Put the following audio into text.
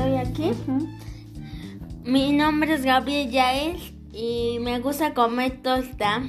aquí. Mi nombre es Gabriel Yael y me gusta comer tosta.